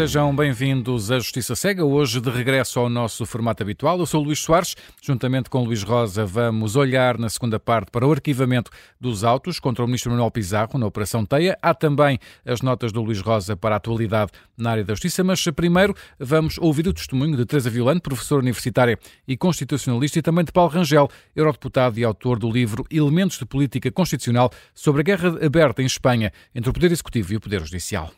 Sejam bem-vindos à Justiça Cega, hoje de regresso ao nosso formato habitual. Eu sou Luís Soares, juntamente com Luís Rosa, vamos olhar na segunda parte para o arquivamento dos autos contra o Ministro Manuel Pizarro na Operação Teia. Há também as notas do Luís Rosa para a atualidade na área da Justiça, mas primeiro vamos ouvir o testemunho de Teresa Violante, professora universitária e constitucionalista, e também de Paulo Rangel, eurodeputado e autor do livro Elementos de Política Constitucional sobre a guerra aberta em Espanha entre o Poder Executivo e o Poder Judicial.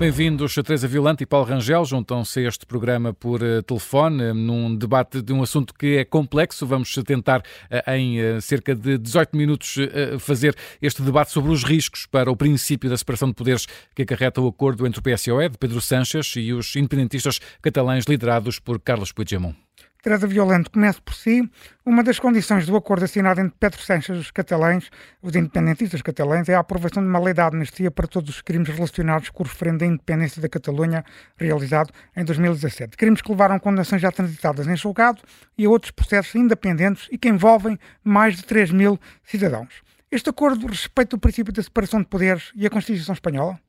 Bem-vindos, Teresa Violante e Paulo Rangel. Juntam-se a este programa por uh, telefone, uh, num debate de um assunto que é complexo. Vamos tentar, uh, em cerca de 18 minutos, fazer este debate sobre os riscos para o princípio da separação de poderes que acarreta o acordo entre o PSOE, de Pedro Sánchez, e os independentistas catalães liderados por Carlos Puigdemont. Teresa Violante, comece por si. Uma das condições do acordo assinado entre Pedro Sánchez e os catalães, os independentistas catalães, é a aprovação de uma lei de amnistia para todos os crimes relacionados com o referendo da independência da Catalunha, realizado em 2017. Crimes que levaram condenações já transitadas em julgado e a outros processos independentes e que envolvem mais de 3 mil cidadãos. Este acordo respeita o princípio da separação de poderes e a Constituição Espanhola?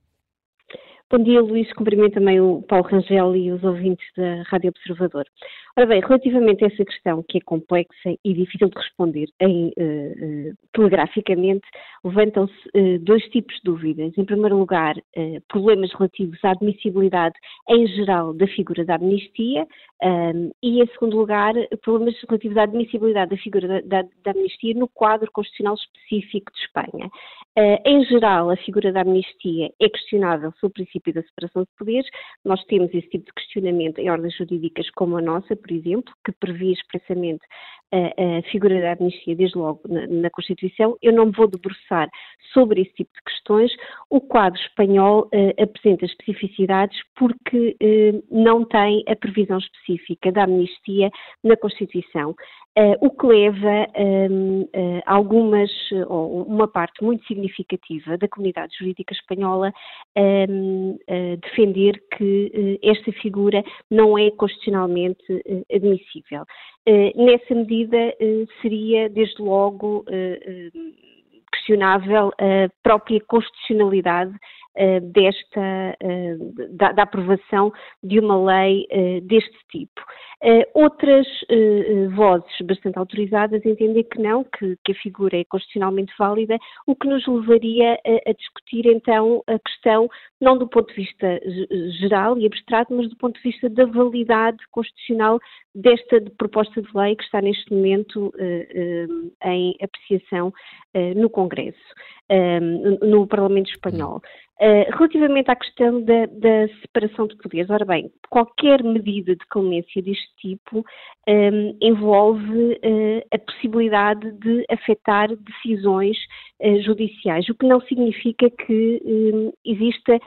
Bom dia, Luís. Cumprimento também o Paulo Rangel e os ouvintes da Rádio Observador. Ora bem, relativamente a essa questão, que é complexa e difícil de responder em, uh, uh, telegraficamente, levantam-se uh, dois tipos de dúvidas. Em primeiro lugar, problemas relativos à admissibilidade em geral da figura da amnistia um, e, em segundo lugar, problemas relativos à admissibilidade da figura da, da, da amnistia no quadro constitucional específico de Espanha. Em geral, a figura da amnistia é questionável sob o princípio da separação de poderes. Nós temos esse tipo de questionamento em ordens jurídicas como a nossa, por exemplo, que previa expressamente a, a figura da amnistia desde logo na, na, Constituição. Eu não me vou debruçar sobre esse tipo de questões. O quadro espanhol uh, apresenta especificidades porque uh, não tem a previsão específica da amnistia na Constituição. Uh, o que leva um, uh, algumas, ou uma parte muito significativa da comunidade jurídica espanhola um, a defender que uh, esta figura não é constitucionalmente admissível. nessa medida, seria, desde logo, questionável a própria constitucionalidade uh, desta, uh, da, da, aprovação de uma lei uh, deste tipo. outras vozes bastante autorizadas entendem que não, que, que, a figura é constitucionalmente válida, o que nos levaria a, a discutir então a questão não do ponto de vista geral e abstrato, mas do ponto de vista da validade constitucional desta proposta de lei que está neste momento em apreciação no Congresso, no Parlamento Espanhol. Uh, relativamente à questão da, da, separação de poderes, ora bem, qualquer medida de clemência deste tipo um, envolve uh, a possibilidade de afetar decisões uh, judiciais, o que não significa que um, exista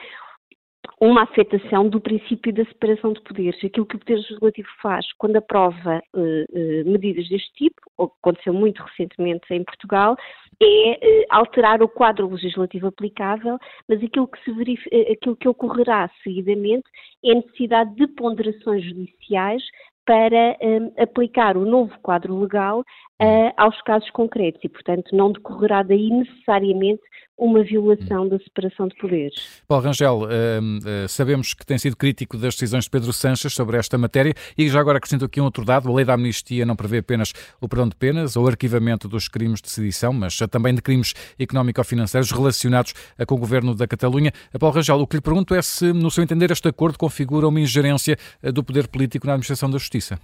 uma afetação do princípio da separação de poderes. Aquilo que o Poder Legislativo faz quando aprova uh, medidas deste tipo, ou aconteceu muito recentemente em Portugal, é uh, alterar o quadro legislativo aplicável, mas aquilo que, aquilo que ocorrerá seguidamente é a necessidade de ponderações judiciais para um, aplicar o novo quadro legal uh, aos casos concretos e, portanto, não decorrerá daí necessariamente uma violação da separação de poderes. Paulo Rangel, uh, sabemos que tem sido crítico das decisões de Pedro Sanches sobre esta matéria e já agora acrescento aqui um outro dado, a lei da amnistia não prevê apenas o perdão de penas ou arquivamento dos crimes de sedição, mas também de crimes económico-financeiros relacionados com o governo da Catalunha. Paulo Rangel, o que lhe pergunto é se, no seu entender, este acordo configura uma ingerência do poder político na administração da justiça.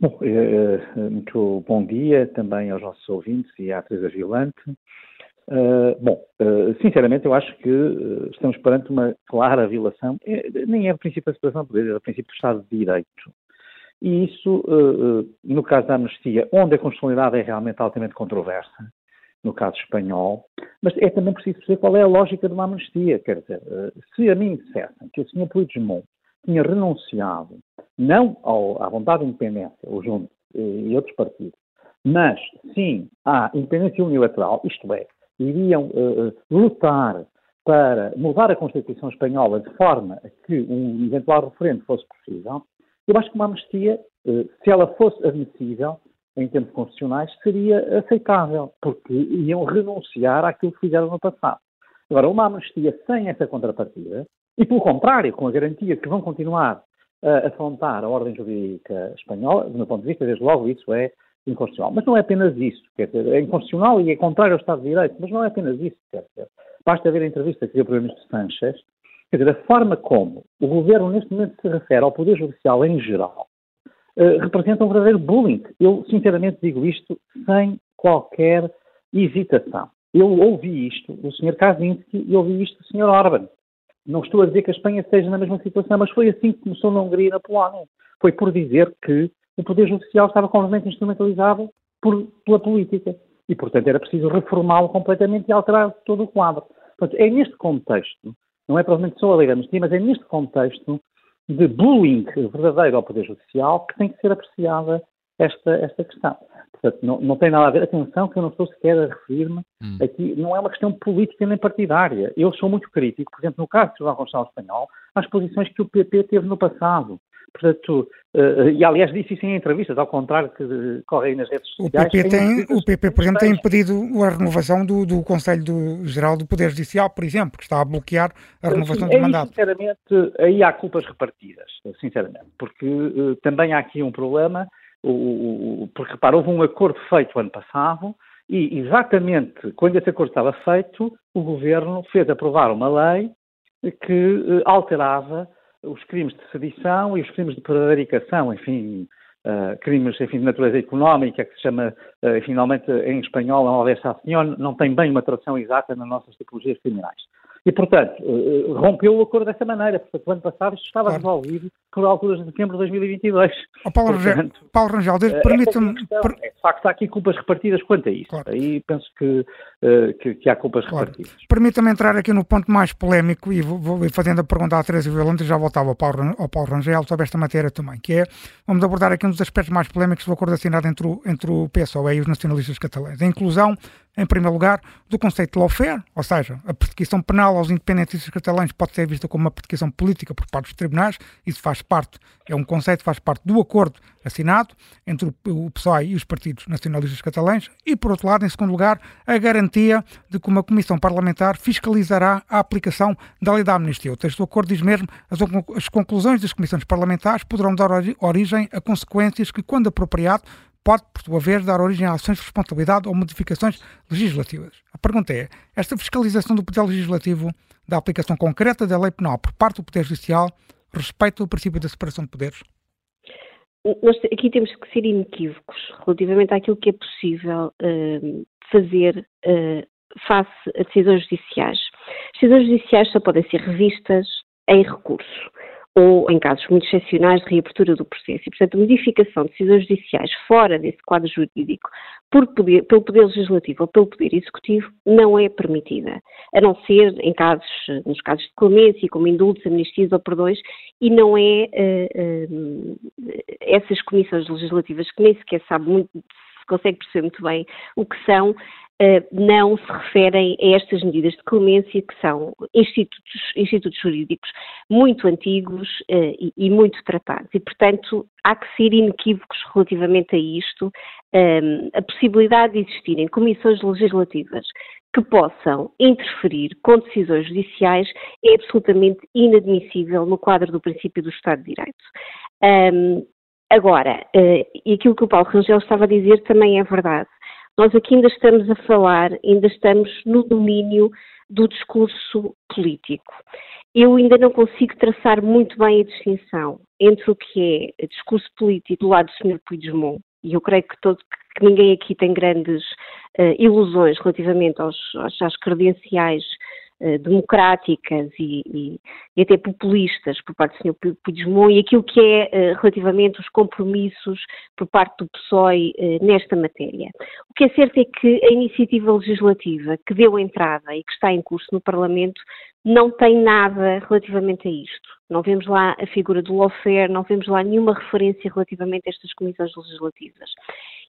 Bom, eh, eh, muito bom dia também aos nossos ouvintes e à Teresa Violante. Uh, bom, sinceramente eu acho que estamos perante uma clara violação, nem é o princípio da separação de poderes, é o princípio do Estado de Direito. E isso, no caso da amnistia, onde a constitucionalidade é realmente altamente controversa, no caso espanhol, mas é também preciso perceber qual é a lógica de uma amnistia. Quer dizer, se a mim dissessem que o Sr. Puigdemont tinha renunciado não ao, à vontade de independência, o Juntos e outros partidos, mas sim à independência unilateral, isto é, iriam uh, lutar para mudar a Constituição Espanhola de forma a que um eventual referendo fosse possível, eu acho que uma amnistia, uh, se ela fosse admissível, em termos constitucionais, seria aceitável, porque iam renunciar àquilo que fizeram no passado. Agora, uma amnistia sem essa contrapartida, e pelo contrário, com a garantia que vão continuar a afrontar a ordem jurídica espanhola, do meu ponto de vista, desde logo isso é inconstitucional. Mas não é apenas isso, quer dizer, é inconstitucional e é contrário ao Estado de Direito, mas não é apenas isso, quer dizer. Basta ver a entrevista que deu o Primeiro-Ministro Sanchez, quer dizer, a forma como o Governo neste momento se refere ao Poder Judicial em geral, uh, representa um verdadeiro bullying. Eu, sinceramente, digo isto sem qualquer hesitação. Eu ouvi isto do Sr. Kaczynski e ouvi isto do Sr. Orban. Não estou a dizer que a Espanha esteja na mesma situação, mas foi assim que começou na Hungria e na Polónia. Foi por dizer que o Poder Judicial estava completamente instrumentalizado por, pela política. E, portanto, era preciso reformá-lo completamente e alterar todo o quadro. Portanto, é neste contexto, não é provavelmente só a lei da amnistia, mas é neste contexto de bullying verdadeiro ao Poder Judicial que tem que ser apreciada esta, esta questão. Portanto, não, não tem nada a ver. Atenção, que eu não estou sequer a referir-me hum. aqui, não é uma questão política nem partidária. Eu sou muito crítico, por exemplo, no caso do Tribunal Constitucional Espanhol, às posições que o PP teve no passado. Portanto, uh, e aliás disse isso em entrevistas, ao contrário que corre aí nas redes sociais. O PP, tem, o PP por exemplo, tem impedido a renovação do, do Conselho do, Geral do Poder Judicial, por exemplo, que está a bloquear a renovação Sim, do mandato. Sinceramente, aí há culpas repartidas, sinceramente, porque uh, também há aqui um problema o, porque, repara, houve um acordo feito ano passado e, exatamente quando esse acordo estava feito, o Governo fez aprovar uma lei que eh, alterava os crimes de sedição e os crimes de prevaricação, enfim, uh, crimes enfim, de natureza económica, que se chama, uh, finalmente, em espanhol, a malversação, não tem bem uma tradução exata nas nossas tipologias criminais. E, portanto, eh, rompeu o acordo dessa maneira. Portanto, o ano passado isto estava claro. resolvido por alturas de setembro de 2022. Oh, Paulo, portanto, Rangel, Paulo Rangel, eh, permita-me... É, de facto, há aqui culpas repartidas quanto a isso. Claro. Aí penso que, que, que, há culpas claro. repartidas. Permita-me entrar aqui no ponto mais polémico e vou, vou fazendo a pergunta à Teresa Violante, já voltava ao Paulo, ao Paulo Rangel sobre esta matéria também, que é, vamos abordar aqui um dos aspectos mais polémicos do acordo assinado entre o, entre o PSOE e os nacionalistas catalães. A inclusão em primeiro lugar, do conceito de lawfare, ou seja, a perseguição penal aos independentistas catalães pode ser vista como uma perseguição política por parte dos tribunais, isso faz parte, é um conceito que faz parte do acordo assinado entre o PSOE e os partidos nacionalistas catalães, e por outro lado, em segundo lugar, a garantia de que uma comissão parlamentar fiscalizará a aplicação da lei da amnistia. O texto do acordo diz mesmo as, as conclusões das comissões parlamentares poderão dar origem a consequências que, quando apropriado, pode, por sua vez, dar origem a ações de responsabilidade ou modificações legislativas. A pergunta é: esta fiscalização do Poder Legislativo da aplicação concreta da lei penal por parte do Poder Judicial respeita o princípio da separação de poderes? Nós aqui temos que ser inequívocos relativamente àquilo que é possível uh, fazer uh, face a decisões judiciais. As decisões judiciais só podem ser revistas em recurso ou em casos muito excepcionais de reabertura do processo. E, portanto, a modificação de decisões judiciais fora desse quadro jurídico poder, pelo Poder Legislativo ou pelo Poder Executivo não é permitida, a não ser em casos, nos casos de clemência, como indultos, amnistias ou perdões, e não é uh, uh, essas comissões legislativas que nem sequer sabe muito, se consegue perceber muito bem o que são, não se referem a estas medidas de clemência, que são institutos, institutos jurídicos muito antigos uh, e, e, muito tratados. E, portanto, há que ser inequívocos relativamente a isto. Ehm, a possibilidade de existirem comissões legislativas que possam interferir com decisões judiciais é absolutamente inadmissível no quadro do princípio do Estado de Direito. Agora, e aquilo que o Paulo Rangel estava a dizer também é verdade nós aqui ainda estamos a falar, ainda estamos no domínio do discurso político. Eu ainda não consigo traçar muito bem a distinção entre o que é discurso político do lado do Sr. Puigdemont, e eu creio que, todo, que ninguém aqui tem grandes uh, ilusões relativamente aos, aos, às credenciais democráticas e, e, e, até populistas por parte do Sr. Puigdemont e aquilo que é eh, relativamente os compromissos por parte do PSOE eh, nesta matéria. O que é certo é que a iniciativa legislativa que deu entrada e que está em curso no Parlamento não tem nada relativamente a isto. Não vemos lá a figura do lawfare, não vemos lá nenhuma referência relativamente a estas comissões legislativas.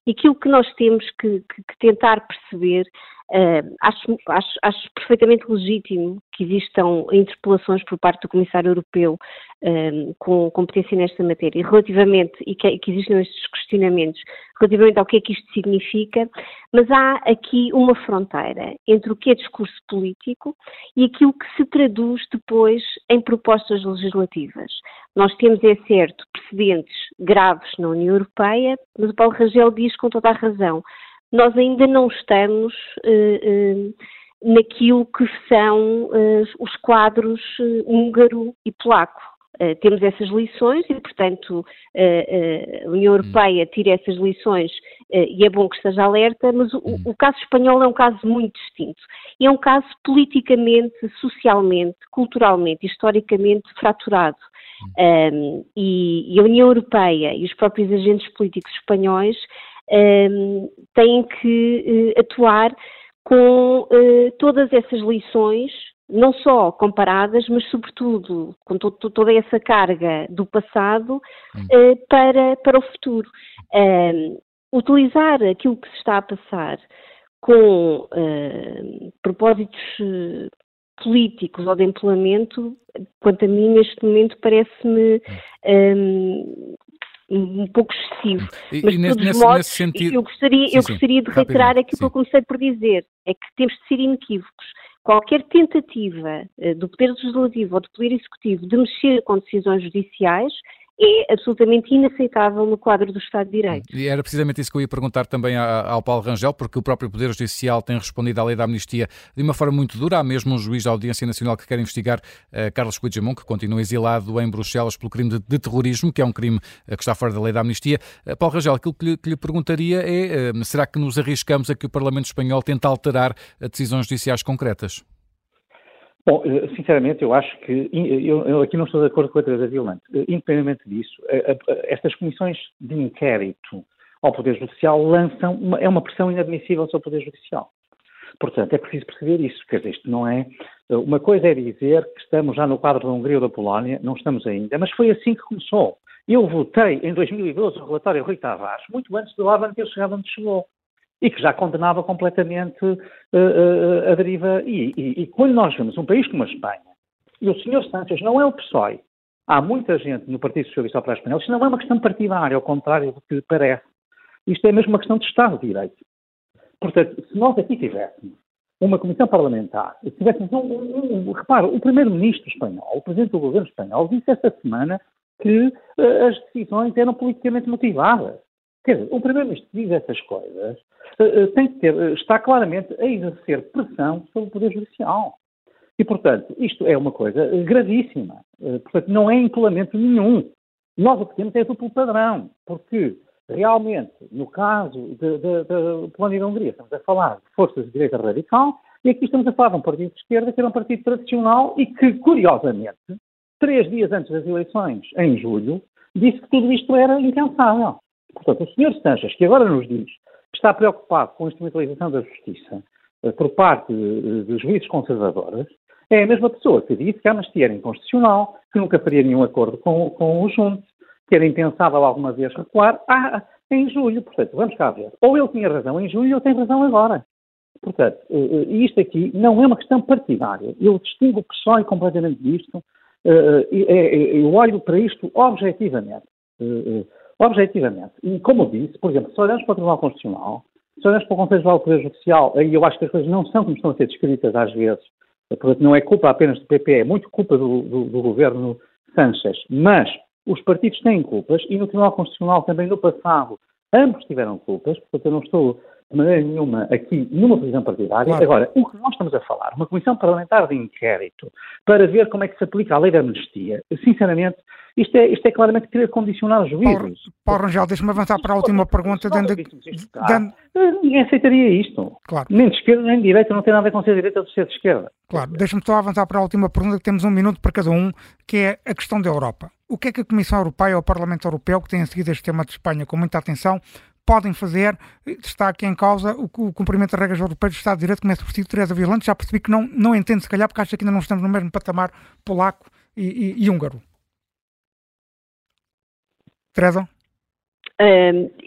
E aquilo que nós temos que, que, que tentar perceber Uh, acho, acho, acho, perfeitamente legítimo que existam interpelações por parte do Comissário Europeu um, com competência nesta matéria relativamente, e que, que existam estes questionamentos relativamente ao que é que isto significa, mas há aqui uma fronteira entre o que é discurso político e aquilo que se traduz depois em propostas legislativas. Nós temos, é certo, precedentes graves na União Europeia, mas o Paulo Rangel diz com toda a razão nós ainda não estamos uh, uh, naquilo que são uh, os quadros húngaro e polaco. temos essas lições e, portanto, a União Europeia tira essas lições e é bom que esteja alerta, mas o, o, caso espanhol é um caso muito distinto. É um caso politicamente, socialmente, culturalmente, historicamente fraturado. Um, e, e, a União Europeia e os próprios agentes políticos espanhóis um, têm que uh, atuar com uh, todas essas lições, não só comparadas, mas sobretudo com to toda essa carga do passado uh, para, para o futuro. Um, utilizar aquilo que se está a passar com propósitos políticos ou de implemento, quanto a mim, neste momento, parece-me um, um pouco excessivo. E, Mas, e nesse, nesse, modos, nesse, sentido... eu gostaria, sim, eu gostaria de reiterar aquilo que eu comecei por dizer, é que temos de ser inequívocos. Qualquer tentativa uh, do Poder Legislativo ou do Poder Executivo de mexer com decisões judiciais é absolutamente inaceitável no quadro do Estado de Direito. E era precisamente isso que eu ia perguntar também ao Paulo Rangel, porque o próprio Poder Judicial tem respondido à lei da amnistia de uma forma muito dura. Há mesmo um juiz da Audiência Nacional que quer investigar uh, Carlos Puigdemont, que continua exilado em Bruxelas pelo crime de, de terrorismo, que é um crime uh, que está fora da lei da amnistia. Uh, Paulo Rangel, aquilo que lhe, que lhe perguntaria é, será que nos arriscamos a que o Parlamento Espanhol tente alterar decisões judiciais concretas? Bom, eh, sinceramente, eu acho que, eu, eu, aqui não estou de acordo com a Teresa Violante, eh, independentemente disso, estas comissões de inquérito ao Poder Judicial lançam, uma, é uma pressão inadmissível sobre o Poder Judicial. Portanto, é preciso perceber isso, quer dizer, isto não é, eh, uma coisa é dizer que estamos já no quadro da Hungria ou da Polónia, não estamos ainda, mas foi assim que começou. Eu votei em 2012 o relatório Rui Tavares, muito antes do Orban ter chegado onde chegou e que já condenava completamente uh, uh, a deriva. E, e, e, quando nós vemos um país como a Espanha, e o senhor Sánchez não é o PSOE, há muita gente no Partido Socialista Operário Espanhol, isto não é uma questão partidária, ao contrário do que parece. Isto é mesmo uma questão de Estado de Direito. Portanto, se nós aqui tivéssemos uma comissão parlamentar, se tivéssemos um, um, um repara, o primeiro-ministro espanhol, o presidente do governo espanhol, disse esta semana que uh, as decisões eram politicamente motivadas. Quer dizer, o Primeiro-Ministro diz essas coisas, uh, tem que ter, uh, está claramente a exercer pressão sobre o Poder Judicial. E, portanto, isto é uma coisa gravíssima. Portanto, não é implemento nenhum. Nós o que temos é duplo padrão, porque realmente, no caso da Polónia e da Hungria, estamos a falar de forças de direita radical, e aqui estamos a falar de um partido de esquerda que era um partido tradicional e que, curiosamente, três dias antes das eleições, em julho, disse que tudo isto era impensável. Portanto, o Sr. Sanches, que agora nos diz que está preocupado com a instrumentalização da justiça eh, por parte dos juízes conservadores, é a mesma pessoa que disse que a anistia era inconstitucional, que nunca faria nenhum acordo com, com o Junte, que era impensável alguma vez recuar ah, em julho. Portanto, vamos cá ver. Ou ele tinha razão em julho ou tem razão agora. Portanto, eh, eh, isto aqui não é uma questão partidária. Eu distingo o PSOE completamente disto. Eu olho para isto objetivamente objetivamente. E, como eu disse, por exemplo, se olhamos para o Tribunal Constitucional, se olhamos para o Conselho Geral do Poder Judicial, aí eu acho que as coisas não são como estão a ser descritas às vezes, portanto, não é culpa apenas do PP, é muito culpa do, do, do governo Sanchez, mas os partidos têm culpas e no Tribunal Constitucional também no passado ambos tiveram culpas, portanto eu não estou de maneira nenhuma aqui numa posição partidária. Claro. Agora, o que nós estamos a falar, uma comissão parlamentar de inquérito para ver como é que se aplica a lei da amnistia, sinceramente, isto é, isto é claramente querer condicionar os juízes. Paulo, Paulo Rangel, deixa-me avançar para a última pergunta. Dando, dando... Ninguém aceitaria isto. Claro. Nem de esquerda nem de direita, não tem nada a ver com ser de direita ou ser de esquerda. Claro, deixa-me só avançar para a última pergunta, que temos um minuto para cada um, que é a questão da Europa. O que é que a Comissão Europeia ou o Parlamento Europeu, que têm seguido este tema de Espanha com muita atenção, podem fazer? Está aqui em causa o, o cumprimento das regras europeias do Estado de Direito, começa por si, Teresa Violante, já percebi que não, não entende, se calhar, porque acha que ainda não estamos no mesmo patamar polaco e, e, e húngaro. Teresa?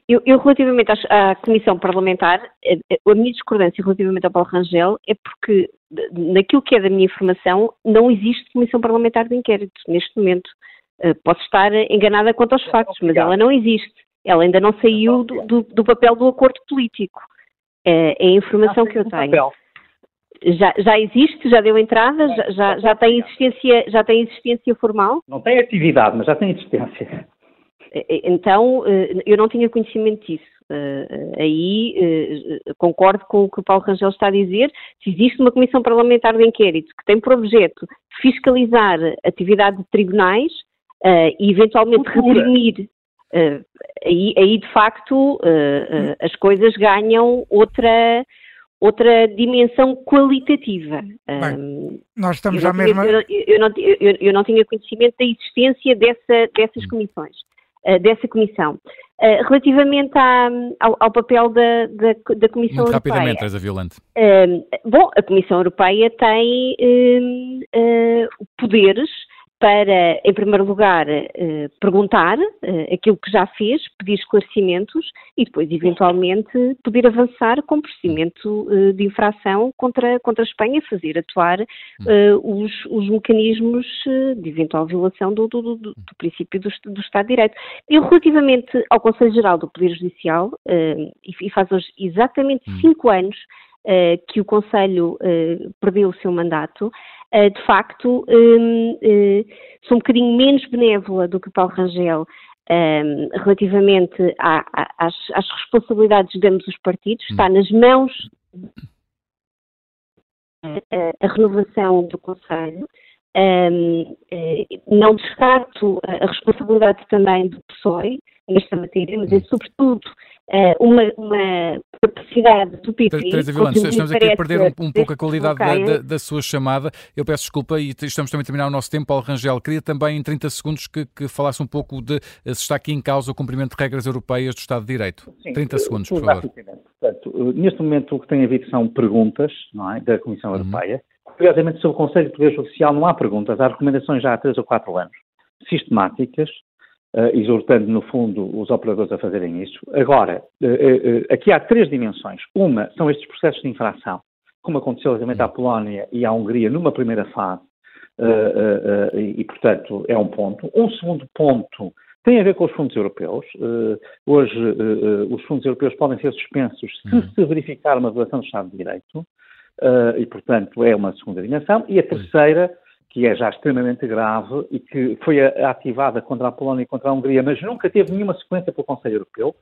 eu, eu, relativamente à, à, Comissão Parlamentar, a, a, minha discordância relativamente ao Paulo Rangel é porque, naquilo que é da minha informação, não existe Comissão Parlamentar de Inquérito neste momento. Uh, posso estar enganada quanto aos factos, mas ela não existe. Ela ainda não saiu do, do, do papel do acordo político. É, é a informação que eu tenho. Já, já, existe, já deu entrada, já, já, já, tem existência, já tem existência formal? Não tem atividade, mas já tem existência. Então, eh, eu não tinha conhecimento disso. Eh, aí eh, concordo com o que o Paulo Rangel está a dizer. Se existe uma comissão parlamentar de inquérito que tem por objeto fiscalizar atividade de tribunais e eventualmente reprimir, aí, aí de facto as coisas ganham outra outra dimensão qualitativa. Bem, nós estamos já mesmo. Eu, eu, não, eu, eu, não tinha conhecimento da existência dessa, dessas comissões. Eh, dessa Comissão. Uh, relativamente à, ao, ao, papel da, da, da Comissão Muito Europeia. rapidamente, Teresa Violante. Uh, bom, a Comissão Europeia tem poderes para, em primeiro lugar, eh, perguntar eh, aquilo que já fez, pedir esclarecimentos e depois, eventualmente, poder avançar com procedimento eh, de infração contra, contra a Espanha, fazer atuar os, os mecanismos de eventual violação do, do, do, do princípio do, do, Estado de Direito. E relativamente ao Conselho Geral do Poder Judicial, e faz hoje exatamente hum. cinco anos que o Conselho perdeu o seu mandato, eh, de facto, um, uh, sou um bocadinho menos benévola do que Paulo Rangel um, relativamente à, às, às, responsabilidades de ambos os partidos. Está nas mãos a, a renovação do Conselho. Um, eh, não descarto a responsabilidade também do PSOE nesta matéria, mas é sobretudo uh, uma, uma, capacidade do PP. Teresa estamos aqui a perder um, um pouco a qualidade da, da, da, sua chamada. Eu peço desculpa e estamos também a terminar o nosso tempo. Paulo Rangel, queria também em 30 segundos que, que falasse um pouco de se está aqui em causa o cumprimento de regras europeias do Estado de Direito. Sim, 30 segundos, por favor. Portanto, neste momento o que tem havido são perguntas não é, da Comissão uhum. Europeia. Curiosamente, sobre o Conselho de Poder Judicial não há perguntas, há recomendações já há 3 ou 4 anos, sistemáticas, uh, exortando, no fundo, os operadores a fazerem isso. Agora, uh, uh, aqui há três dimensões. Uma são estes processos de infração, como aconteceu relativamente à Polónia e à Hungria numa primeira fase, e, e, portanto, é um ponto. Um segundo ponto tem a ver com os fundos europeus. hoje, os fundos europeus podem ser suspensos se uhum. se verificar uma violação do Estado de Direito. E, portanto, é uma segunda dimensão. E a terceira que é já extremamente grave e que foi ativada contra a Polónia e contra a Hungria, mas nunca teve nenhuma sequência pelo Conselho Europeu,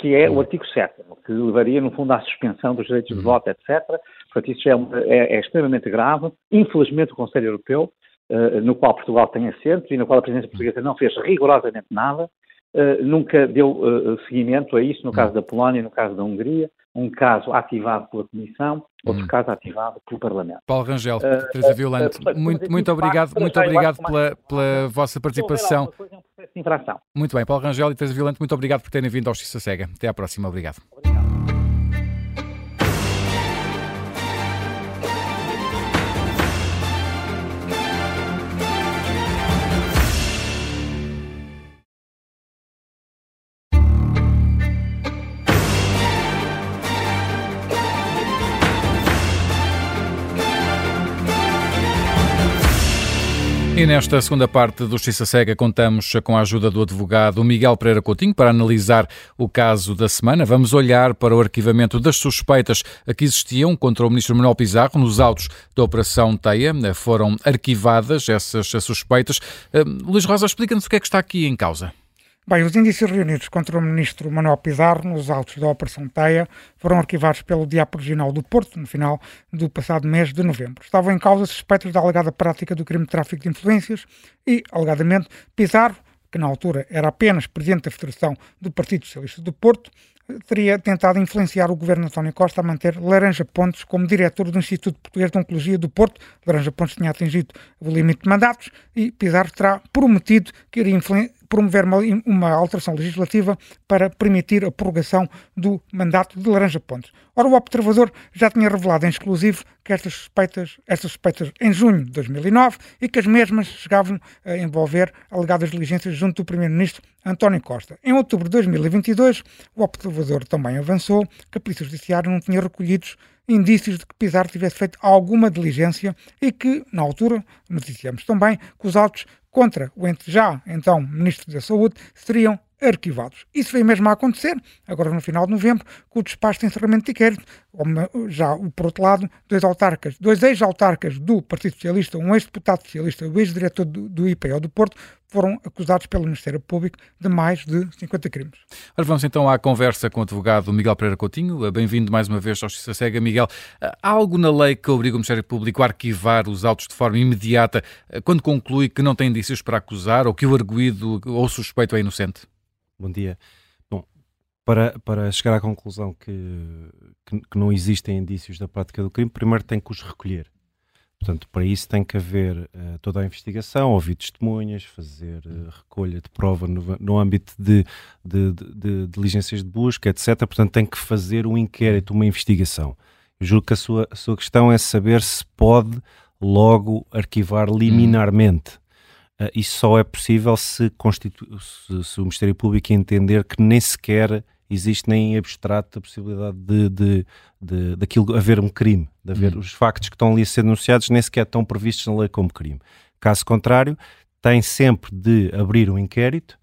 que é o artigo 7, que levaria, no fundo, à suspensão dos direitos de uhum. voto, etc. Portanto, isso é, é, é extremamente grave. Infelizmente, o Conselho Europeu, uh, no qual Portugal tem assento e no qual a presidência portuguesa não fez rigorosamente nada, uh, nunca deu uh, seguimento a isso, no caso da Polónia e no caso da Hungria, um caso ativado pela Comissão, outro hum. caso ativado pelo Parlamento. Paulo Rangel, uh, Teresa Violante, uh, muito, muito obrigado, muito obrigado pela, pela vossa participação. Muito bem, Paulo Rangel e Teresa Violante, muito obrigado por terem vindo ao Justiça Cega. Até à próxima, obrigado. obrigado. Nesta segunda parte do Justiça Cega contamos com a ajuda do advogado Miguel Pereira Coutinho para analisar o caso da semana. Vamos olhar para o arquivamento das suspeitas que existiam contra o ministro Manuel Pizarro nos autos da Operação Teia. Foram arquivadas essas suspeitas. Uh, Luís Rosa, explica-nos o que é que está aqui em causa. Bem, os indícios reunidos contra o ministro Manuel Pizarro nos autos da Operação Teia foram arquivados pelo Diapo Regional do Porto no final do passado mês de novembro. Estavam em causa suspeitos da alegada prática do crime de tráfico de influências e, alegadamente, Pizarro, que na altura era apenas presidente da Federação do Partido Socialista do Porto, teria tentado influenciar o governo António Costa a manter Laranja Pontes como diretor do Instituto Português de Oncologia do Porto. Laranja Pontes tinha atingido o limite de mandatos e Pizarro terá prometido que iria, promover uma, uma alteração legislativa para permitir a prorrogação do mandato de Laranja Pontes. Ora, o observador já tinha revelado em exclusivo que estas suspeitas, estas suspeitas em junho de 2009 e que as mesmas chegavam a envolver alegadas diligências junto do Primeiro-Ministro António Costa. Em outubro de 2022, o observador também avançou que a Polícia Judiciária não tinha recolhidos indícios de que Pizarro tivesse feito alguma diligência e que, na altura, noticiamos também que os autos contra o ente já então Ministro da Saúde seriam arquivados. Isso veio mesmo a acontecer, agora no final de novembro, com o despacho de encerramento de inquérito. Já, por outro lado, dois autarcas, dois ex-autarcas do Partido Socialista, um ex-deputado socialista e o ex-diretor do, do IPO do Porto, foram acusados pelo Ministério Público de mais de 50 crimes. Ora, vamos então à conversa com o advogado Miguel Pereira Coutinho. Bem-vindo mais uma vez ao Justiça Cega. Miguel, há algo na lei que obriga o Ministério Público a arquivar os autos de forma imediata quando conclui que não tem indícios para acusar ou que o arguído ou suspeito é inocente? Bom dia. Bom, para, para chegar à conclusão que, que, que, não existem indícios da prática do crime, primeiro tem que os recolher. Portanto, para isso tem que haver uh, toda a investigação, ouvir testemunhas, fazer uh, recolha de prova no, no âmbito de, de, de, de, diligências de busca, etc. Portanto, tem que fazer um inquérito, uma investigação. Eu que a sua, a sua questão é saber se pode logo arquivar liminarmente. Uh, isso só é possível se, se, se, o Ministério Público entender que nem sequer existe nem em abstrato a possibilidade de, de, de, daquilo haver um crime, de haver uhum. os factos que estão ali a ser denunciados nem sequer estão previstos na lei como crime. Caso contrário, tem sempre de abrir um inquérito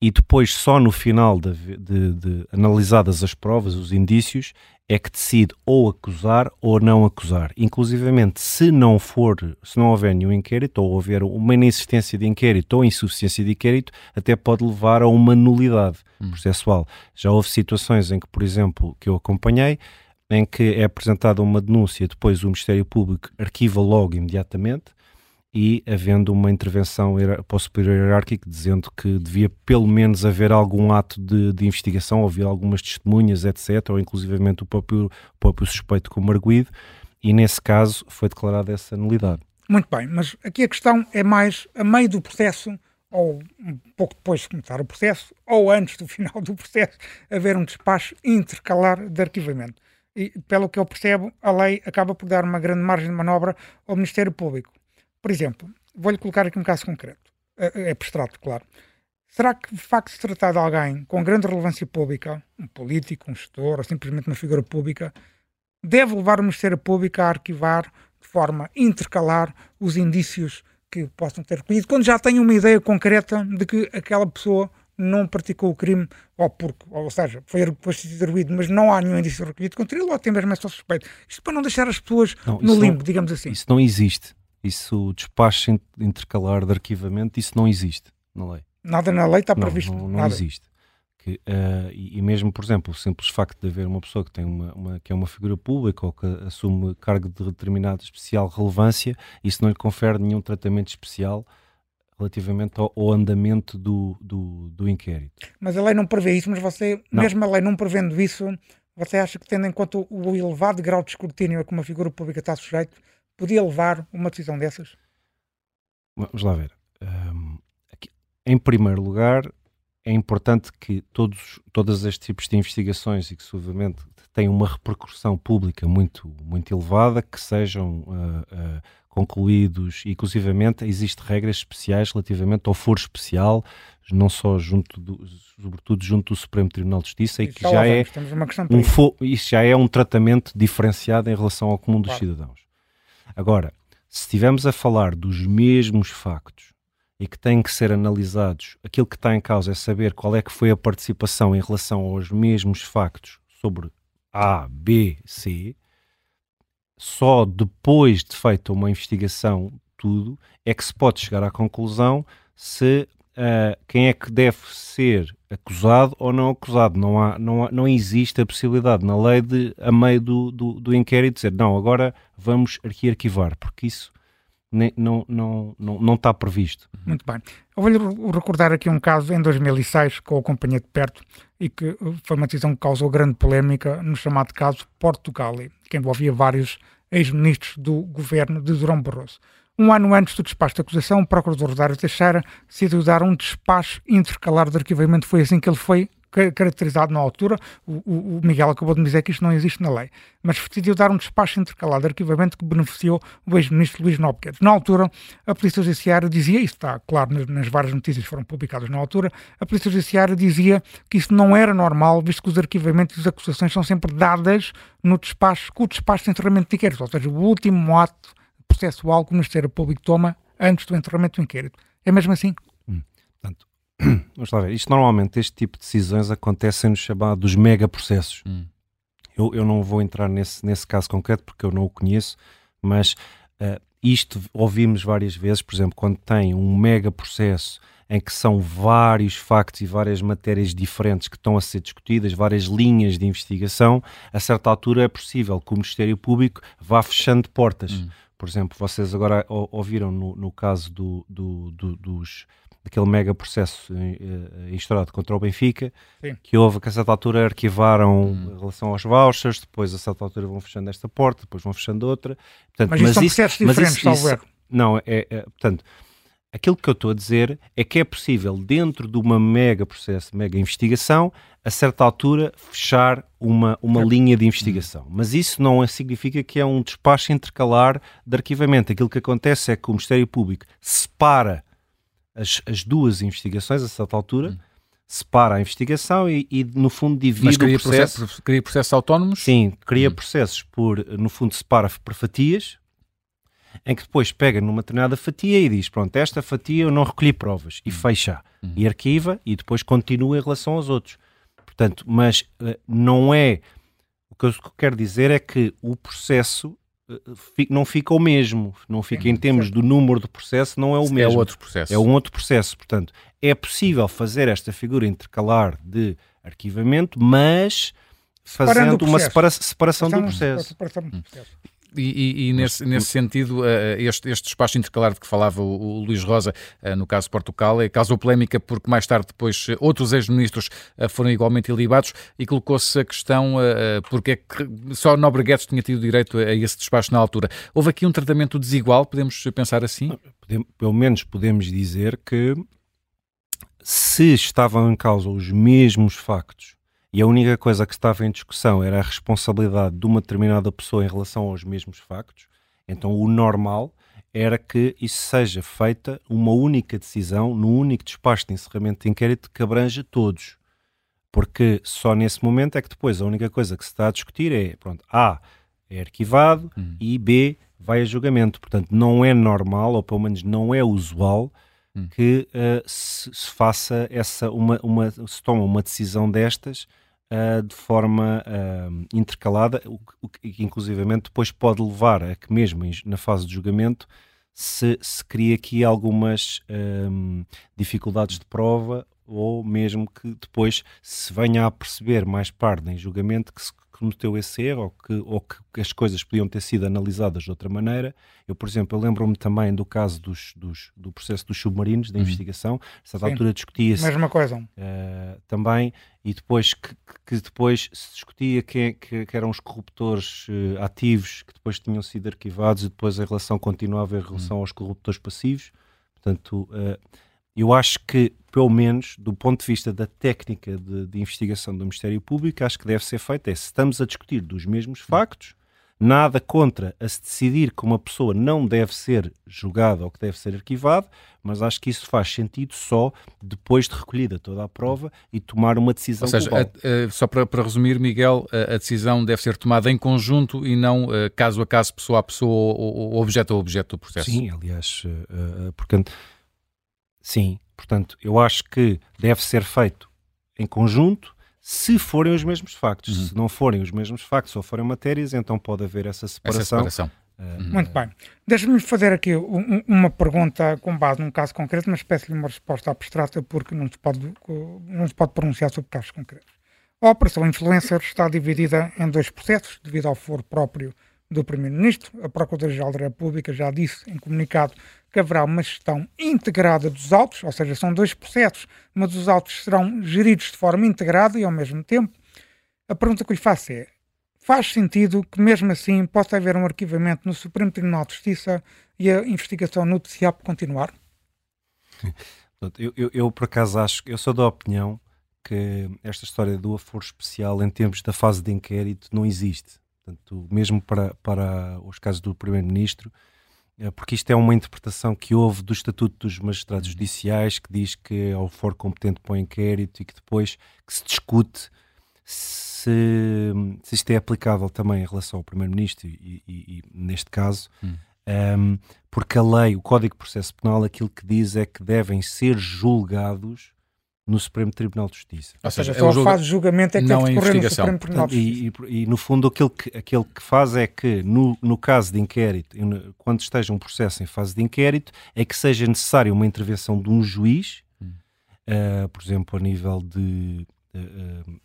e depois, só no final de, de, de, analisadas as provas, os indícios, é que decide ou acusar ou não acusar. Inclusivamente, se não for, se não houver nenhum inquérito, ou houver uma inexistência de inquérito ou insuficiência de inquérito, até pode levar a uma nulidade hum. processual. Já houve situações em que, por exemplo, que eu acompanhei, em que é apresentada uma denúncia, depois o Ministério Público arquiva logo imediatamente, e havendo uma intervenção para o superior hierárquico dizendo que devia pelo menos haver algum ato de, de investigação, ouvir algumas testemunhas, etc., ou inclusivamente o próprio, o próprio suspeito como arguído, e nesse caso foi declarada essa nulidade. Muito bem, mas aqui a questão é mais a meio do processo, ou um pouco depois de começar o processo, ou antes do final do processo, haver um despacho intercalar de arquivamento. E, pelo que eu percebo, a lei acaba por dar uma grande margem de manobra ao Ministério Público por exemplo, vou-lhe colocar aqui um caso concreto. É, é abstrato, claro. Será que, de facto, se tratar de alguém com grande relevância pública, um político, um gestor ou simplesmente uma figura pública, deve levar o Ministério Público a arquivar de forma intercalar os indícios que possam ter recolhido, quando já tem uma ideia concreta de que aquela pessoa não praticou o crime, ou porque, ou seja, foi distribuído, mas não há nenhum indício recolhido contra ele, ou até mesmo é só suspeito. Isto para não deixar as pessoas não, no limbo, não, digamos assim. Isso não existe. Isso, despacho intercalar de arquivamento, isso não existe na lei. Nada na lei está previsto? Não, não, não existe. Que, uh, e, e, mesmo, por exemplo, o simples facto de haver uma pessoa que, tem uma, uma, que é uma figura pública ou que assume cargo de determinada especial relevância, isso não lhe confere nenhum tratamento especial relativamente ao, ao andamento do, do, do, inquérito. Mas a lei não prevê isso, mas você, não. mesmo a lei não prevendo isso, você acha que tendo em conta o elevado grau de escrutínio a que uma figura pública está sujeito, podia levar uma decisão dessas? Vamos lá ver. Um, aqui, em primeiro lugar, é importante que todos, todos estes tipos de investigações e que, obviamente, têm uma repercussão pública muito, muito elevada, que sejam uh, uh, concluídos, e, inclusivamente, existem regras especiais relativamente ao foro especial, não só junto do, sobretudo junto do Supremo Tribunal de Justiça, e que já é, um, isso já é um tratamento diferenciado em relação ao comum dos claro. cidadãos. Agora, se estivermos a falar dos mesmos factos e que têm que ser analisados, aquilo que está em causa é saber qual é que foi a participação em relação aos mesmos factos sobre A, B, C, só depois de feita uma investigação, tudo, é que se pode chegar à conclusão se uh, quem é que deve ser acusado ou não acusado. Não, há, não, há, não existe a possibilidade na lei de, a meio do, do, do inquérito, dizer não, agora vamos aqui arquivar, porque isso nem, não, não, não, não está previsto. Muito bem. Eu vou-lhe recordar aqui um caso em 2006 que eu acompanhei de perto e que foi uma decisão que causou grande polémica no chamado caso Portugal, que envolvia vários ex-ministros do governo de Durão Barroso. Um ano antes do despacho de acusação, o procurador Dário Teixeira decidiu dar um despacho intercalar de arquivamento. Foi assim que ele foi caracterizado na altura. O, o, Miguel acabou de me dizer que isto não existe na lei, mas decidiu dar um despacho intercalado de arquivamento que beneficiou o ex-ministro Luís Nobre Na altura, a Polícia Judiciária dizia, isso está claro nas, nas, várias notícias que foram publicadas na altura, a Polícia Judiciária dizia que isso não era normal, visto que os arquivamentos e as acusações são sempre dadas no despacho, com o despacho de encerramento de inquérito, ou seja, o último ato processual que o Ministério Público toma antes do encerramento do inquérito. É mesmo assim? Hum, portanto, vamos lá ver. Isto normalmente, este tipo de decisões acontecem no chamado dos megaprocessos. Hum. Eu, eu não vou entrar nesse, nesse caso concreto porque eu não o conheço, mas uh, isto ouvimos várias vezes, por exemplo, quando tem um mega processo em que são vários factos e várias matérias diferentes que estão a ser discutidas, várias linhas de investigação, a certa altura é possível que o Ministério Público vá fechando portas. Hum. Por exemplo, vocês agora ouviram no, no caso do, do, do, dos daquele mega processo uh, instaurado contra o Benfica, Sim. que houve que a certa altura arquivaram hum. em relação aos vouchers, depois a certa altura vão fechando esta porta, depois vão fechando outra. Portanto, mas, mas isso são processos diferentes, isso, isso, Não, é, é, portanto, aquilo que eu estou a dizer é que é possível, dentro de uma mega processo, mega investigação, a certa altura fechar uma, uma linha de investigação. Mas isso não significa que é um despacho intercalar de arquivamento. Aquilo que acontece é que o Ministério Público separa as, as duas investigações a certa altura, hum. separa a investigação e, e, no fundo divide Mas cria o processo. processo. Cria processos autónomos? Sim, cria hum. processos por, no fundo, separa por fatias, em que depois pega numa determinada fatia e diz: Pronto, esta fatia eu não recolhi provas, e hum. fecha, hum. e arquiva, e depois continua em relação aos outros. Portanto, mas uh, não é. O que eu quero dizer é que o processo não fica o mesmo, não fica em termos do número de processo, não é o é mesmo. É outro processo. É um outro processo. Portanto, é possível fazer esta figura intercalar de arquivamento, mas fazendo uma separa separação do processo. Separação do processo. E, e, e nesse, nesse, sentido, uh, este, este espaço intercalar de que falava o, o Luís Rosa, uh, no caso Portugal, causou polémica porque mais tarde depois outros ex-ministros foram igualmente ilibados e colocou-se a questão porque é que só Nobre Guedes tinha tido direito a, a esse despacho na altura. Houve aqui um tratamento desigual, podemos pensar assim? Pelo menos podemos dizer que se estavam em causa os mesmos factos e a única coisa que estava em discussão era a responsabilidade de uma determinada pessoa em relação aos mesmos factos, então o normal era que isso seja feita uma única decisão, no único despacho de encerramento de inquérito que abranja todos. Porque só nesse momento é que depois a única coisa que se está a discutir é, pronto, A é arquivado uhum. e B vai a julgamento. Portanto, não é normal, ou pelo menos não é usual, uhum. que uh, se, se, faça essa, uma, uma, se toma uma decisão destas uh, de forma uh, intercalada, o, que inclusivamente depois pode levar a que mesmo na fase de julgamento se, se cria aqui algumas um, dificuldades de prova ou mesmo que depois se venha a perceber mais tarde em julgamento que se cometeu esse erro ou que, ou que as coisas podiam ter sido analisadas de outra maneira. Eu, por exemplo, lembro-me também do caso dos, dos, do processo dos submarinos, da uhum. investigação. A certa altura discutia-se... Mesma coisa. Uh, também, e depois que, que, depois se discutia que, que, que eram os corruptores uh, ativos que depois tinham sido arquivados e depois a relação continuava em relação uhum. aos corruptores passivos. Portanto... Uh, eu acho que, pelo menos do ponto de vista da técnica de, de, investigação do Ministério Público, acho que deve ser feita. É se estamos a discutir dos mesmos factos, nada contra a se decidir que uma pessoa não deve ser julgada ou que deve ser arquivada, mas acho que isso faz sentido só depois de recolhida toda a prova e tomar uma decisão Ou seja, a, a, só para, para, resumir, Miguel, a, a, decisão deve ser tomada em conjunto e não uh, caso a caso, pessoa a pessoa ou, ou objeto a objeto do processo. Sim, aliás, uh, uh, porque Sim, portanto, eu acho que deve ser feito em conjunto se forem os mesmos factos. Uhum. Se não forem os mesmos factos ou forem matérias, então pode haver essa separação. Essa separação. Uh, Muito bem. Deixa-me fazer aqui um, uma pergunta com base num caso concreto, mas peço-lhe uma resposta abstrata porque não se, pode, não se pode pronunciar sobre casos concretos. A Operação Influencer está dividida em dois processos, devido ao foro próprio do Primeiro-Ministro. A Procuradora-Geral da República já disse em comunicado que haverá uma gestão integrada dos autos, ou seja, são dois processos, mas os autos serão geridos de forma integrada e ao mesmo tempo. A pergunta que lhe faço é: faz sentido que, mesmo assim, possa haver um arquivamento no Supremo Tribunal de Justiça e a investigação no TCAP continuar? Eu, eu, eu, por acaso, acho, eu sou da opinião que esta história do aforo especial em termos da fase de inquérito não existe. Portanto, mesmo para, para os casos do Primeiro-Ministro, porque isto é uma interpretação que houve do Estatuto dos Magistrados Judiciais, que diz que é o foro competente o inquérito e que depois que se discute se, se isto é aplicável também em relação ao Primeiro-Ministro e, e, e, neste caso, hum. um, porque a lei, o Código de Processo Penal, aquilo que diz é que devem ser julgados no Supremo Tribunal de Justiça. Ou seja, só é julga... faz julgamento é que não deve decorrer no Supremo Tribunal de Justiça. E, e, e, no fundo aquilo que, aquilo que faz é que no, no caso de inquérito, quando esteja um processo em fase de inquérito, é que seja necessária uma intervenção de um juiz, hum. uh, por exemplo, a nível de uh,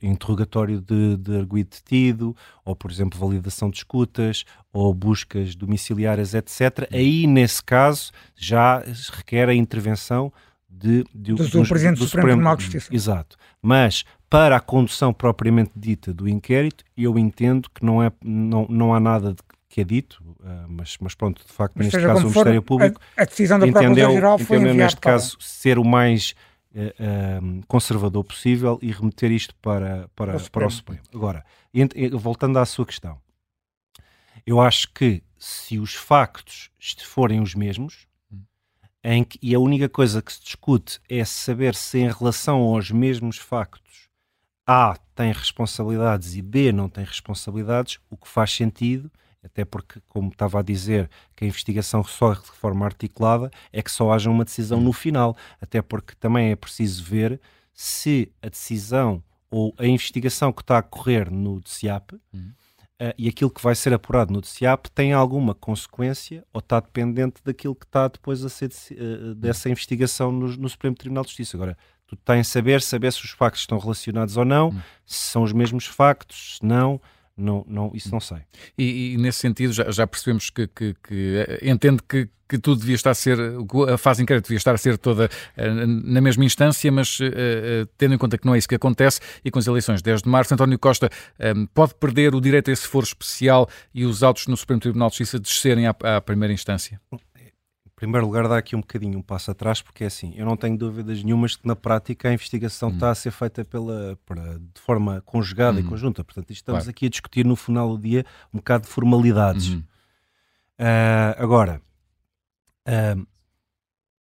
interrogatório de, de arguido detido, ou por exemplo validação de escutas, ou buscas domiciliárias, etc. Hum. Aí, nesse caso, já requer a intervenção de, de, do, do, Presidente do Supremo Tribunal de Justiça. Exato. Mas para a condução propriamente dita do inquérito, eu entendo que não, é, não, não há nada de, que é dito, uh, mas, mas pronto, de facto, mas neste caso o Ministério Público a, a decisão da Procuradora-Geral foi entendeu neste para... caso ser o mais uh, uh, conservador possível e remeter isto para, para, o para o Supremo. Agora, voltando à sua questão, eu acho que se os factos forem os mesmos, em que, e a única coisa que se discute é saber se em relação aos mesmos factos A tem responsabilidades e B não tem responsabilidades, o que faz sentido, até porque, como estava a dizer, que a investigação só de forma articulada é que só haja uma decisão no final, até porque também é preciso ver se a decisão ou a investigação que está a correr no DCIAP uhum uh, e aquilo que vai ser apurado no DCAP tem alguma consequência ou está dependente daquilo que está depois a ser uh, dessa investigação no, no, Supremo Tribunal de Justiça. Agora, tu tens saber, saber se os factos estão relacionados ou não, hum. se são os mesmos factos, se não, não, não, isso não sei. E, e nesse sentido já, já percebemos que, que, que eh, entende que, que tudo devia estar a ser, a fase inquérito devia estar a ser toda uh, na mesma instância, mas uh, tendo em conta que não é isso que acontece e com as eleições 10 de março, António Costa pode perder o direito a esse foro especial e os autos no Supremo Tribunal de Justiça descerem à, à primeira instância? Primeiro lugar, dar aqui um bocadinho um passo atrás, porque é assim, eu não tenho dúvidas nenhumas que na prática a investigação está a ser feita pela, para, de forma conjugada e uhum. conjunta. Portanto, estamos claro. aqui a discutir no final do dia um bocado de formalidades. Uh, agora, uh,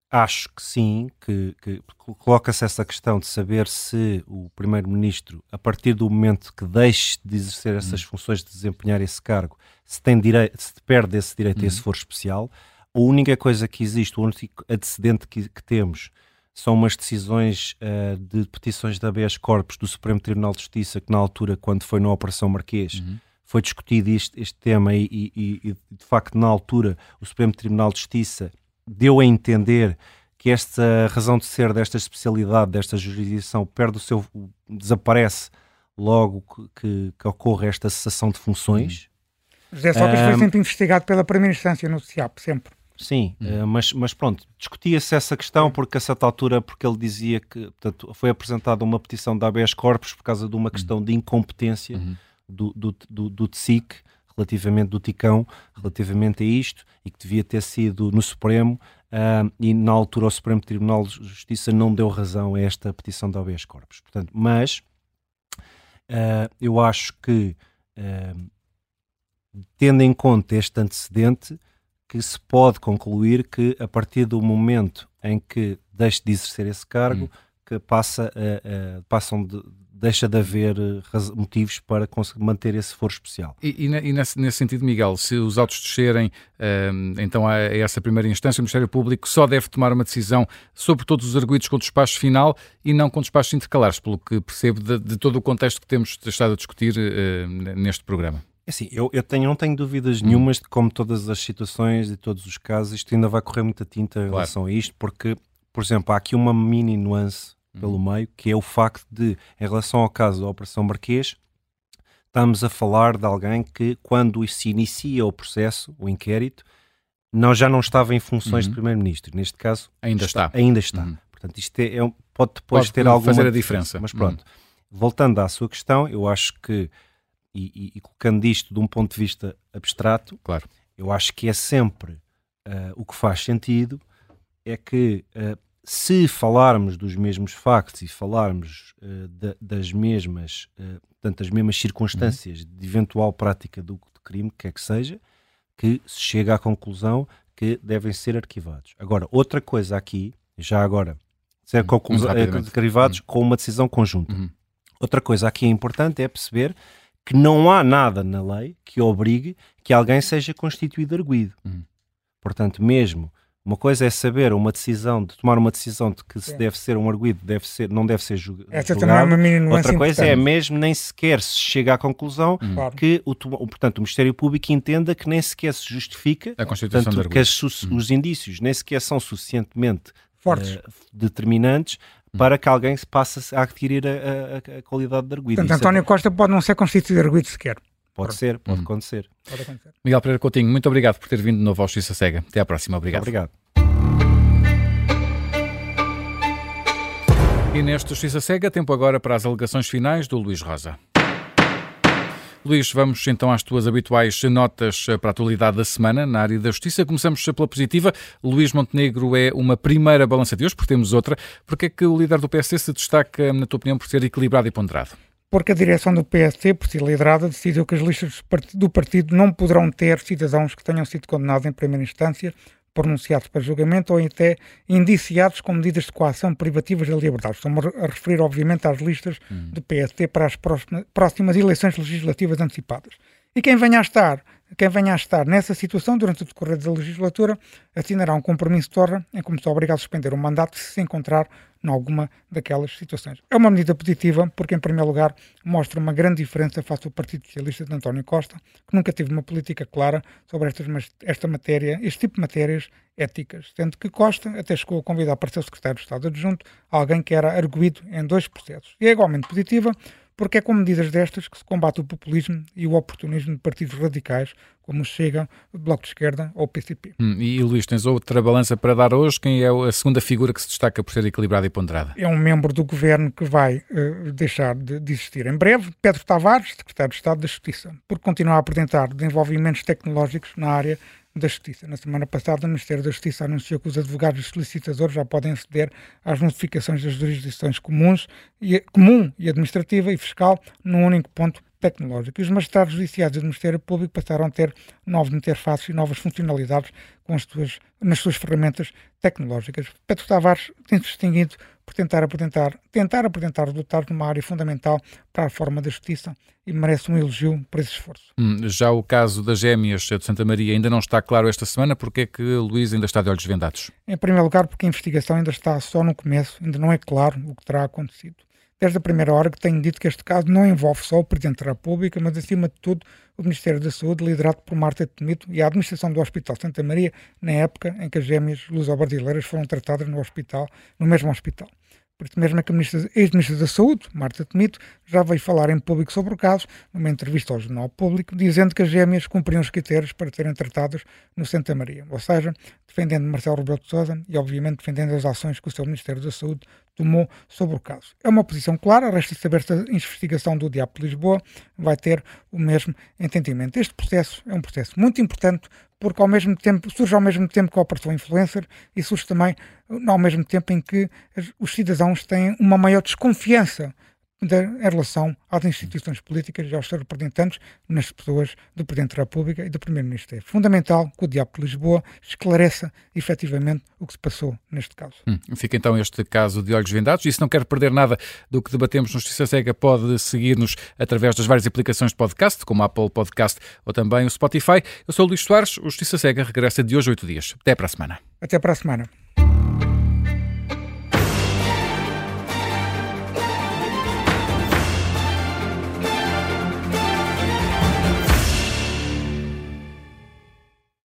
acho que sim, que, que coloca-se essa questão de saber se o Primeiro-Ministro, a partir do momento que deixe de exercer essas uhum. funções, de desempenhar esse cargo, se, tem direito, se perde esse direito a esse uhum. foro especial a única coisa que existe, o único antecedente que, que temos são umas decisões uh, de petições de habeas corpus do Supremo Tribunal de Justiça que na altura, quando foi na Operação Marquês, uhum. foi discutido este, este tema e, e, e, de facto na altura o Supremo Tribunal de Justiça deu a entender que esta razão de ser desta especialidade, desta jurisdição, perde o seu, desaparece logo que, que ocorre esta cessação de funções. Uhum. José Sócrates um, foi sempre investigado pela primeira instância no CIAP, sempre. Sim, uh, mas, mas pronto, discutia-se essa questão porque a certa altura, porque ele dizia que portanto, foi apresentada uma petição da habeas corpus por causa de uma questão de incompetência uhum. do, do, do, do TSIC, relativamente do TICão, relativamente a isto, e que devia ter sido no Supremo, uh, e na altura o Supremo Tribunal de Justiça não deu razão a esta petição da habeas corpus. Portanto, mas uh, eu acho que, tendo em conta este antecedente, que se pode concluir que a partir do momento em que deixe de exercer esse cargo, hum. que passa a, a, passam de, deixa de haver eh, motivos para conseguir manter esse foro especial. E, e, e nesse, nesse, sentido, Miguel, se os autos descerem um, então a, a, essa primeira instância, o Ministério Público só deve tomar uma decisão sobre todos os arguidos com despacho final e não com despachos intercalares, pelo que percebo de, de todo o contexto que temos estado a discutir uh, neste programa. É assim, eu, eu tenho, não tenho dúvidas hum. nenhumas de como todas as situações e todos os casos, isto ainda vai correr muita tinta em relação a isto, porque, por exemplo, há aqui uma mini nuance hum. pelo meio, que é o facto de, em relação ao caso da Operação Marquês, estamos a falar de alguém que, quando se inicia o processo, o inquérito, não, já não estava em funções uhum. de Primeiro-Ministro. Neste caso, ainda está. está. Ainda está. Uhum. Portanto, isto é, é, pode depois pode ter alguma... fazer a diferença. Mas pronto, uhum. voltando à sua questão, eu acho que e, e, e, colocando isto de um ponto de vista abstrato, claro. eu acho que é sempre uh, o que faz sentido é que uh, se falarmos dos mesmos factos e falarmos uh, de, das mesmas, uh, portanto, das mesmas circunstâncias uhum. de eventual prática do, do crime, que é que seja, que se chega à conclusão que devem ser arquivados. Agora, outra coisa aqui, já agora, ser uhum. conclusão, arquivados uhum. com uma decisão conjunta. Uhum. Outra coisa aqui é importante é perceber que não há nada na lei que obrigue que alguém seja constituído arguído. Uhum. Portanto, mesmo uma coisa é saber uma decisão, de tomar uma decisão de que se deve ser um arguído, deve ser, não deve ser julgado. Essa também é uma mínima Outra coisa é importante. é mesmo nem sequer se chega à conclusão hum. que o, portanto, o Ministério Público entenda que nem sequer se justifica, a Constituição portanto, que as, hum. os indícios nem sequer são suficientemente fortes, uh, determinantes hum. Para que alguém se passe a adquirir a, a, a qualidade de arguido. Portanto, António Costa pode não ser constituído de arguido sequer. Pode Pronto. ser, pode, hum. acontecer. pode acontecer. Miguel Pereira Coutinho, muito obrigado por ter vindo de novo ao Justiça Cega. Até à próxima. Obrigado. Obrigado. E neste Justiça Cega, tempo agora para as alegações finais do Luís Rosa. Luís, vamos então às tuas habituais notas para a atualidade da semana na área da justiça. Começamos pela positiva. Luís Montenegro é uma primeira balança de hoje, porque temos outra. Porque é que o líder do PSD se destaca, na tua opinião, por ser equilibrado e ponderado? porque a direção do PSD, por ser liderada, decidiu que as listas do partido não poderão ter cidadãos que tenham sido condenados em primeira instância, pronunciados para julgamento ou até indiciados com medidas de coação privativas da liberdade. Estou-me a referir, obviamente, às listas hum. do PSD para as próximas eleições legislativas antecipadas. E quem venha a estar quem venha a estar nessa situação durante o decorrer da legislatura assinará um compromisso de honra em como está obrigado a suspender o mandato se se encontrar em alguma daquelas situações. É uma medida positiva porque, em primeiro lugar, mostra uma grande diferença face ao Partido Socialista de António Costa, que nunca teve uma política clara sobre estas, esta matéria, este tipo de matérias éticas, sendo que Costa até chegou a convidar para ser secretário de Estado adjunto alguém que era arguído em dois processos. E é igualmente positiva porque é com medidas destas que se combate o populismo e o oportunismo de partidos radicais, como o Chega, o Bloco de Esquerda ou o PCP. Hum, e Luís, tens outra balança para dar hoje? Quem é a segunda figura que se destaca por ser equilibrada e ponderada? É um membro do governo que vai uh, deixar de, de, existir em breve, Pedro Tavares, secretário de Estado da Justiça, por continuar a apresentar desenvolvimentos tecnológicos na área da Justiça. Na semana passada, o Ministério da Justiça anunciou que os advogados solicitadores já podem aceder às notificações das jurisdições comuns e, comum e administrativa e fiscal num único ponto tecnológico. E os magistrados judiciais e do Ministério Público passaram a ter novas interfaces e novas funcionalidades com as suas, nas suas ferramentas tecnológicas. Pedro Tavares tem se distinguido por tentar apresentar, tentar apresentar resultados numa área fundamental para a reforma da justiça e merece um elogio por esse esforço. Hum, já o caso das gêmeas de Santa Maria ainda não está claro esta semana, porque é que Luís ainda está de olhos vendados? Em primeiro lugar, porque a investigação ainda está só no começo, ainda não é claro o que terá acontecido desde a primeira hora que tenho dito que este caso não envolve só o Presidente da República, mas acima de tudo o Ministério da Saúde, liderado por Marta Temito e a administração do Hospital Santa Maria, na época em que as gêmeas luso-brasileiras foram tratadas no hospital, no mesmo hospital. Por isso mesmo é que a ex-ministra da Saúde, Marta Temito, já veio falar em público sobre o caso, numa entrevista ao Jornal Público, dizendo que as gêmeas cumpriam os critérios para serem tratadas no Santa Maria. Ou seja, defendendo Marcelo Rebelo de Sousa e, obviamente, defendendo as ações que o seu Ministério da Saúde tomou sobre o caso. É uma posição clara, resta saber se a investigação do Diabo de Lisboa vai ter o mesmo entendimento. Este processo é um processo muito importante porque ao mesmo tempo surge ao mesmo tempo que a Operação Influencer e surge também ao mesmo tempo em que os cidadãos têm uma maior desconfiança em relação às instituições políticas e aos seus representantes nas pessoas do Presidente da República e do Primeiro-Ministro. É fundamental que o Diabo de Lisboa esclareça efetivamente o que se passou neste caso. Hum, fica então este caso de olhos vendados e se não quer perder nada do que debatemos no Justiça Cega, pode seguir-nos através das várias aplicações de podcast, como a Apple Podcast ou também o Spotify. Eu sou o Luís Soares, o Justiça Cega regressa de hoje a oito dias. Até para a semana. Até para a semana.